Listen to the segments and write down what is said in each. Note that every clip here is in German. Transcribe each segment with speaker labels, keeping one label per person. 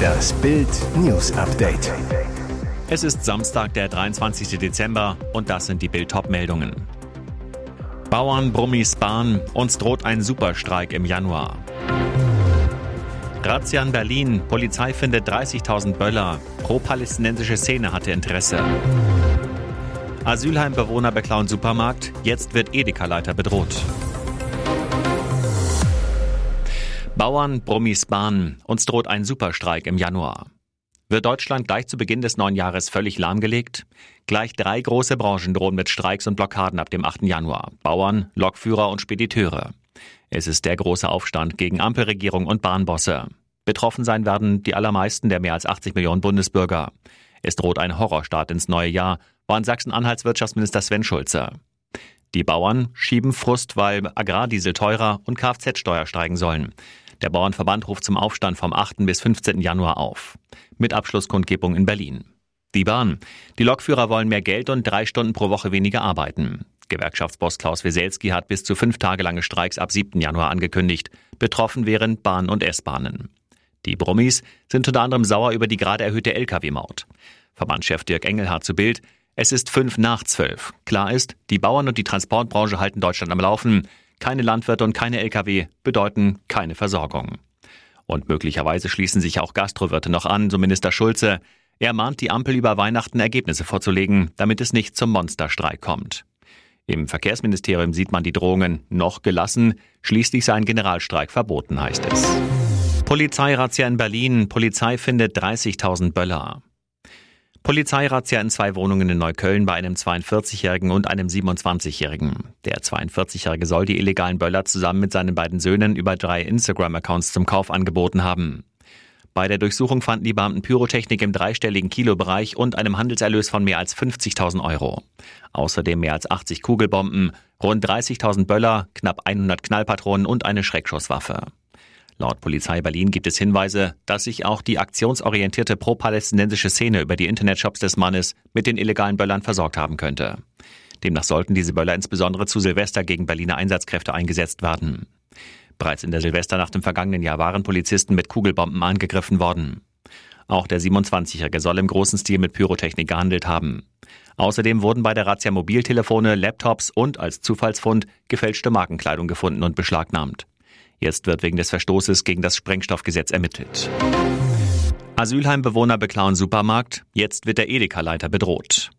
Speaker 1: Das Bild News Update.
Speaker 2: Es ist Samstag, der 23. Dezember und das sind die Bild meldungen Bauern, Brummis, Bahn, uns droht ein Superstreik im Januar. Razzia in Berlin, Polizei findet 30.000 Böller, pro-palästinensische Szene hatte Interesse. Asylheimbewohner beklauen Supermarkt, jetzt wird Edeka-Leiter bedroht. Bauern, Brummis, Bahn, uns droht ein Superstreik im Januar. Wird Deutschland gleich zu Beginn des neuen Jahres völlig lahmgelegt? Gleich drei große Branchen drohen mit Streiks und Blockaden ab dem 8. Januar. Bauern, Lokführer und Spediteure. Es ist der große Aufstand gegen Ampelregierung und Bahnbosse. Betroffen sein werden die allermeisten der mehr als 80 Millionen Bundesbürger. Es droht ein Horrorstart ins neue Jahr, warnt Sachsen-Anhalts Wirtschaftsminister Sven Schulze. Die Bauern schieben Frust, weil Agrardiesel teurer und Kfz-Steuer steigen sollen. Der Bauernverband ruft zum Aufstand vom 8. bis 15. Januar auf. Mit Abschlusskundgebung in Berlin. Die Bahn. Die Lokführer wollen mehr Geld und drei Stunden pro Woche weniger arbeiten. Gewerkschaftsboss Klaus Weselski hat bis zu fünf Tage lange Streiks ab 7. Januar angekündigt. Betroffen wären Bahn- und S-Bahnen. Die Brummis sind unter anderem sauer über die gerade erhöhte Lkw-Maut. Verbandschef Dirk Engelhardt zu Bild. Es ist fünf nach zwölf. Klar ist, die Bauern und die Transportbranche halten Deutschland am Laufen. Keine Landwirte und keine Lkw bedeuten keine Versorgung. Und möglicherweise schließen sich auch Gastrowirte noch an, so Minister Schulze. Er mahnt die Ampel über Weihnachten Ergebnisse vorzulegen, damit es nicht zum Monsterstreik kommt. Im Verkehrsministerium sieht man die Drohungen noch gelassen. Schließlich sei ein Generalstreik verboten, heißt es. Polizeirazzia in Berlin. Polizei findet 30.000 Böller. Polizeirazzia in zwei Wohnungen in Neukölln bei einem 42-Jährigen und einem 27-Jährigen. Der 42-Jährige soll die illegalen Böller zusammen mit seinen beiden Söhnen über drei Instagram-Accounts zum Kauf angeboten haben. Bei der Durchsuchung fanden die Beamten Pyrotechnik im dreistelligen Kilobereich und einem Handelserlös von mehr als 50.000 Euro. Außerdem mehr als 80 Kugelbomben, rund 30.000 Böller, knapp 100 Knallpatronen und eine Schreckschusswaffe. Laut Polizei Berlin gibt es Hinweise, dass sich auch die aktionsorientierte pro-palästinensische Szene über die Internetshops des Mannes mit den illegalen Böllern versorgt haben könnte. Demnach sollten diese Böller insbesondere zu Silvester gegen Berliner Einsatzkräfte eingesetzt werden. Bereits in der Silvesternacht im vergangenen Jahr waren Polizisten mit Kugelbomben angegriffen worden. Auch der 27-Jährige soll im großen Stil mit Pyrotechnik gehandelt haben. Außerdem wurden bei der Razzia Mobiltelefone, Laptops und als Zufallsfund gefälschte Markenkleidung gefunden und beschlagnahmt. Jetzt wird wegen des Verstoßes gegen das Sprengstoffgesetz ermittelt. Asylheimbewohner beklauen Supermarkt, jetzt wird der Edeka-Leiter bedroht.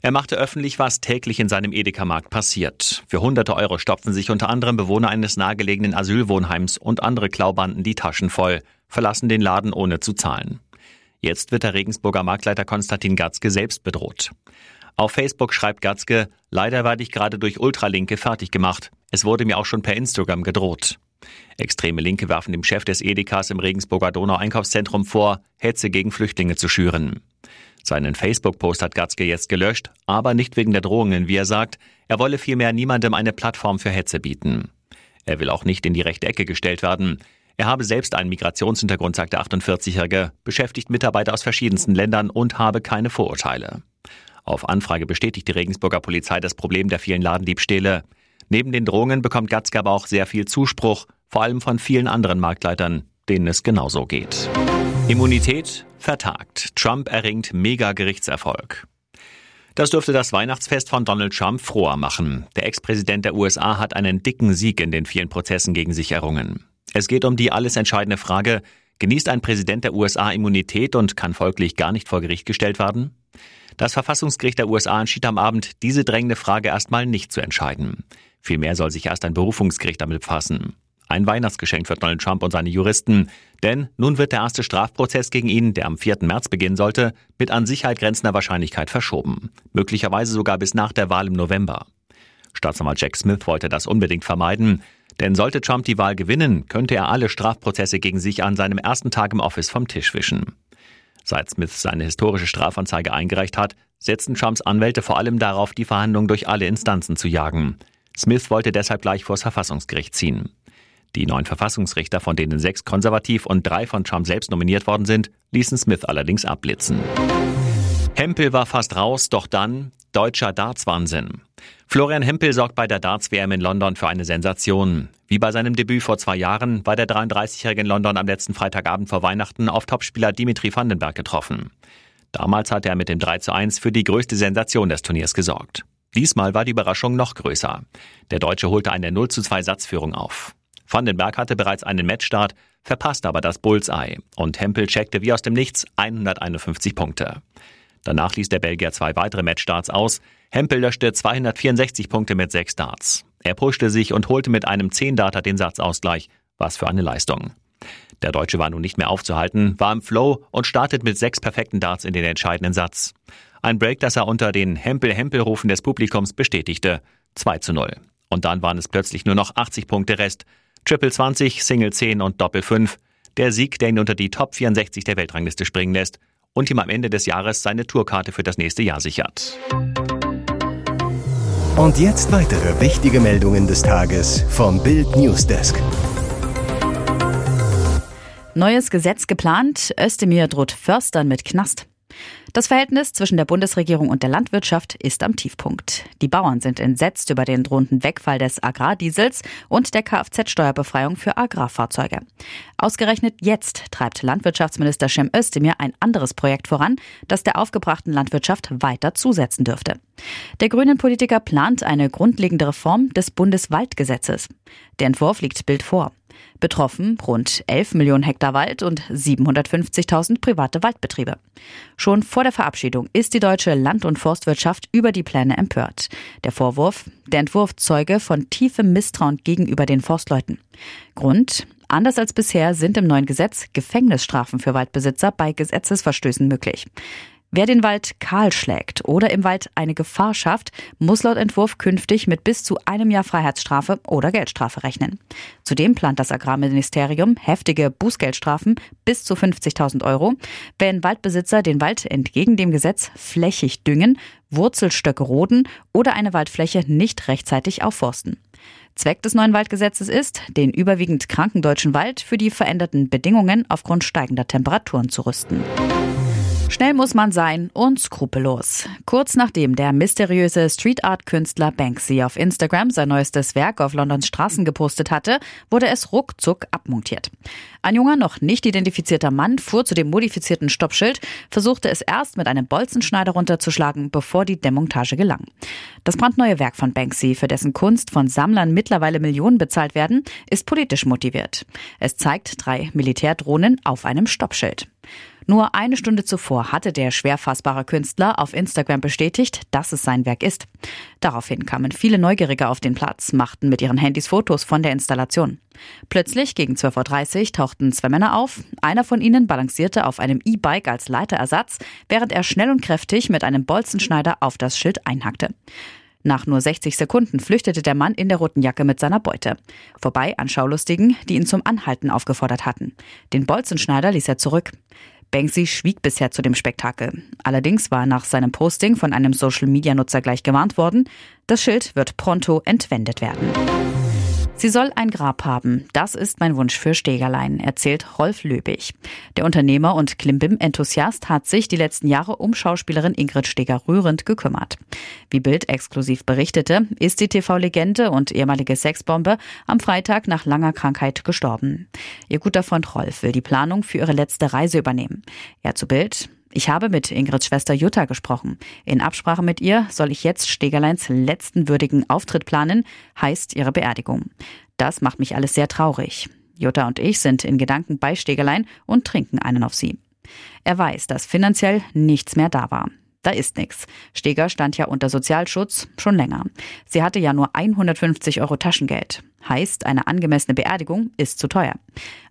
Speaker 2: Er machte öffentlich, was täglich in seinem Edeka-Markt passiert. Für hunderte Euro stopfen sich unter anderem Bewohner eines nahegelegenen Asylwohnheims und andere Klaubanden die Taschen voll, verlassen den Laden ohne zu zahlen. Jetzt wird der Regensburger Marktleiter Konstantin Gatzke selbst bedroht. Auf Facebook schreibt Gatzke, leider werde ich gerade durch Ultralinke fertig gemacht. Es wurde mir auch schon per Instagram gedroht. Extreme Linke werfen dem Chef des Edekas im Regensburger Donau-Einkaufszentrum vor, Hetze gegen Flüchtlinge zu schüren. Seinen Facebook-Post hat Gatzke jetzt gelöscht, aber nicht wegen der Drohungen, wie er sagt. Er wolle vielmehr niemandem eine Plattform für Hetze bieten. Er will auch nicht in die rechte Ecke gestellt werden. Er habe selbst einen Migrationshintergrund, sagt der 48-Jährige, beschäftigt Mitarbeiter aus verschiedensten Ländern und habe keine Vorurteile. Auf Anfrage bestätigt die Regensburger Polizei das Problem der vielen Ladendiebstähle. Neben den Drohungen bekommt Gatzke aber auch sehr viel Zuspruch, vor allem von vielen anderen Marktleitern, denen es genauso geht. Immunität vertagt. Trump erringt Mega-Gerichtserfolg. Das dürfte das Weihnachtsfest von Donald Trump froher machen. Der Ex-Präsident der USA hat einen dicken Sieg in den vielen Prozessen gegen sich errungen. Es geht um die alles entscheidende Frage, genießt ein Präsident der USA Immunität und kann folglich gar nicht vor Gericht gestellt werden? Das Verfassungsgericht der USA entschied am Abend, diese drängende Frage erstmal nicht zu entscheiden. Vielmehr soll sich erst ein Berufungsgericht damit befassen. Ein Weihnachtsgeschenk für Donald Trump und seine Juristen. Denn nun wird der erste Strafprozess gegen ihn, der am 4. März beginnen sollte, mit an Sicherheit grenzender Wahrscheinlichkeit verschoben. Möglicherweise sogar bis nach der Wahl im November. Staatsanwalt Jack Smith wollte das unbedingt vermeiden. Denn sollte Trump die Wahl gewinnen, könnte er alle Strafprozesse gegen sich an seinem ersten Tag im Office vom Tisch wischen. Seit Smith seine historische Strafanzeige eingereicht hat, setzten Trumps Anwälte vor allem darauf, die Verhandlungen durch alle Instanzen zu jagen. Smith wollte deshalb gleich vors Verfassungsgericht ziehen. Die neun Verfassungsrichter, von denen sechs konservativ und drei von Trump selbst nominiert worden sind, ließen Smith allerdings abblitzen. Hempel war fast raus, doch dann deutscher Dartswahnsinn. Florian Hempel sorgt bei der Darts-WM in London für eine Sensation. Wie bei seinem Debüt vor zwei Jahren war der 33-Jährige in London am letzten Freitagabend vor Weihnachten auf Topspieler Dimitri Vandenberg getroffen. Damals hat er mit dem 3 zu 1 für die größte Sensation des Turniers gesorgt. Diesmal war die Überraschung noch größer. Der Deutsche holte eine 0 zu 2 Satzführung auf. Vandenberg hatte bereits einen Matchstart, verpasste aber das Bullseye und Hempel checkte wie aus dem Nichts 151 Punkte. Danach ließ der Belgier zwei weitere Matchstarts aus. Hempel löschte 264 Punkte mit sechs Darts. Er pushte sich und holte mit einem 10-Darter den Satzausgleich. Was für eine Leistung. Der Deutsche war nun nicht mehr aufzuhalten, war im Flow und startet mit sechs perfekten Darts in den entscheidenden Satz. Ein Break, das er unter den Hempel-Hempel-Rufen des Publikums bestätigte. 2 zu 0. Und dann waren es plötzlich nur noch 80 Punkte Rest. Triple 20, Single 10 und Doppel 5. Der Sieg, der ihn unter die Top 64 der Weltrangliste springen lässt und ihm am Ende des Jahres seine Tourkarte für das nächste Jahr sichert.
Speaker 1: Und jetzt weitere wichtige Meldungen des Tages vom Bild Newsdesk.
Speaker 3: Neues Gesetz geplant. Özdemir droht Förstern mit Knast. Das Verhältnis zwischen der Bundesregierung und der Landwirtschaft ist am Tiefpunkt. Die Bauern sind entsetzt über den drohenden Wegfall des Agrardiesels und der Kfz-Steuerbefreiung für Agrarfahrzeuge. Ausgerechnet jetzt treibt Landwirtschaftsminister Cem Özdemir ein anderes Projekt voran, das der aufgebrachten Landwirtschaft weiter zusetzen dürfte. Der grünen Politiker plant eine grundlegende Reform des Bundeswaldgesetzes. Der Entwurf liegt Bild vor. Betroffen rund 11 Millionen Hektar Wald und 750.000 private Waldbetriebe. Schon vor der Verabschiedung ist die deutsche Land- und Forstwirtschaft über die Pläne empört. Der Vorwurf, der Entwurf zeuge von tiefem Misstrauen gegenüber den Forstleuten. Grund, Anders als bisher sind im neuen Gesetz Gefängnisstrafen für Waldbesitzer bei Gesetzesverstößen möglich. Wer den Wald kahl schlägt oder im Wald eine Gefahr schafft, muss laut Entwurf künftig mit bis zu einem Jahr Freiheitsstrafe oder Geldstrafe rechnen. Zudem plant das Agrarministerium heftige Bußgeldstrafen bis zu 50.000 Euro, wenn Waldbesitzer den Wald entgegen dem Gesetz flächig düngen, Wurzelstöcke roden oder eine Waldfläche nicht rechtzeitig aufforsten. Zweck des neuen Waldgesetzes ist, den überwiegend kranken deutschen Wald für die veränderten Bedingungen aufgrund steigender Temperaturen zu rüsten. Schnell muss man sein und skrupellos. Kurz nachdem der mysteriöse Street Art Künstler Banksy auf Instagram sein neuestes Werk auf Londons Straßen gepostet hatte, wurde es ruckzuck abmontiert. Ein junger, noch nicht identifizierter Mann fuhr zu dem modifizierten Stoppschild, versuchte es erst mit einem Bolzenschneider runterzuschlagen, bevor die Demontage gelang. Das brandneue Werk von Banksy, für dessen Kunst von Sammlern mittlerweile Millionen bezahlt werden, ist politisch motiviert. Es zeigt drei Militärdrohnen auf einem Stoppschild. Nur eine Stunde zuvor hatte der schwer fassbare Künstler auf Instagram bestätigt, dass es sein Werk ist. Daraufhin kamen viele Neugierige auf den Platz, machten mit ihren Handys Fotos von der Installation. Plötzlich gegen 12.30 Uhr tauchten zwei Männer auf. Einer von ihnen balancierte auf einem E-Bike als Leiterersatz, während er schnell und kräftig mit einem Bolzenschneider auf das Schild einhackte. Nach nur 60 Sekunden flüchtete der Mann in der roten Jacke mit seiner Beute. Vorbei an Schaulustigen, die ihn zum Anhalten aufgefordert hatten. Den Bolzenschneider ließ er zurück. Banksy schwieg bisher zu dem Spektakel. Allerdings war nach seinem Posting von einem Social-Media-Nutzer gleich gewarnt worden, das Schild wird pronto entwendet werden. Sie soll ein Grab haben. Das ist mein Wunsch für Stegerlein, erzählt Rolf Löbig. Der Unternehmer und Klimbim-Enthusiast hat sich die letzten Jahre um Schauspielerin Ingrid Steger rührend gekümmert. Wie Bild exklusiv berichtete, ist die TV-Legende und ehemalige Sexbombe am Freitag nach langer Krankheit gestorben. Ihr guter Freund Rolf will die Planung für ihre letzte Reise übernehmen. Er zu Bild, ich habe mit Ingrids Schwester Jutta gesprochen. In Absprache mit ihr soll ich jetzt Stegerleins letzten würdigen Auftritt planen, heißt ihre Beerdigung. Das macht mich alles sehr traurig. Jutta und ich sind in Gedanken bei Stegerlein und trinken einen auf sie. Er weiß, dass finanziell nichts mehr da war. Da ist nichts. Steger stand ja unter Sozialschutz schon länger. Sie hatte ja nur 150 Euro Taschengeld. Heißt, eine angemessene Beerdigung ist zu teuer.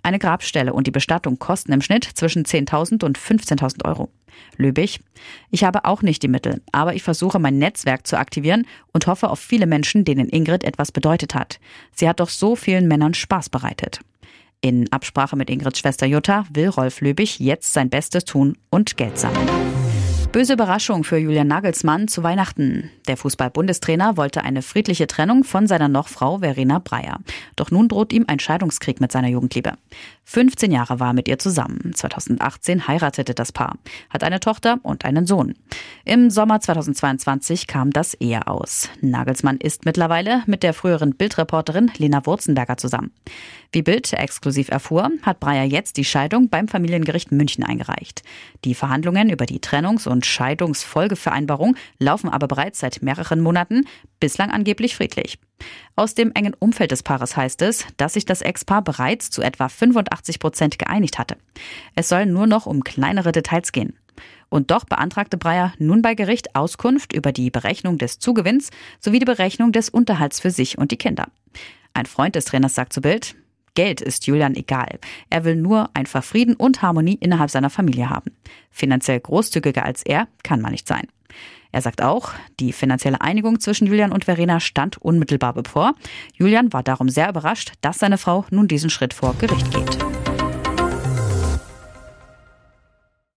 Speaker 3: Eine Grabstelle und die Bestattung kosten im Schnitt zwischen 10.000 und 15.000 Euro. Löbig. Ich habe auch nicht die Mittel, aber ich versuche mein Netzwerk zu aktivieren und hoffe auf viele Menschen, denen Ingrid etwas bedeutet hat. Sie hat doch so vielen Männern Spaß bereitet. In Absprache mit Ingrids Schwester Jutta will Rolf Löbig jetzt sein Bestes tun und Geld sammeln. Böse Überraschung für Julian Nagelsmann zu Weihnachten. Der Fußball-Bundestrainer wollte eine friedliche Trennung von seiner Nochfrau Verena Breyer. Doch nun droht ihm ein Scheidungskrieg mit seiner Jugendliebe. 15 Jahre war er mit ihr zusammen. 2018 heiratete das Paar, hat eine Tochter und einen Sohn. Im Sommer 2022 kam das Ehe aus. Nagelsmann ist mittlerweile mit der früheren Bildreporterin Lena Wurzenberger zusammen. Wie Bild exklusiv erfuhr, hat Breyer jetzt die Scheidung beim Familiengericht München eingereicht. Die Verhandlungen über die Trennungs- und Scheidungsfolgevereinbarung laufen aber bereits seit mehreren Monaten, bislang angeblich friedlich. Aus dem engen Umfeld des Paares heißt es, dass sich das Ex-Paar bereits zu etwa 85 Prozent geeinigt hatte. Es soll nur noch um kleinere Details gehen. Und doch beantragte Breyer nun bei Gericht Auskunft über die Berechnung des Zugewinns sowie die Berechnung des Unterhalts für sich und die Kinder. Ein Freund des Trainers sagt zu Bild, Geld ist Julian egal. Er will nur einfach Frieden und Harmonie innerhalb seiner Familie haben. Finanziell großzügiger als er kann man nicht sein. Er sagt auch, die finanzielle Einigung zwischen Julian und Verena stand unmittelbar bevor. Julian war darum sehr überrascht, dass seine Frau nun diesen Schritt vor Gericht geht.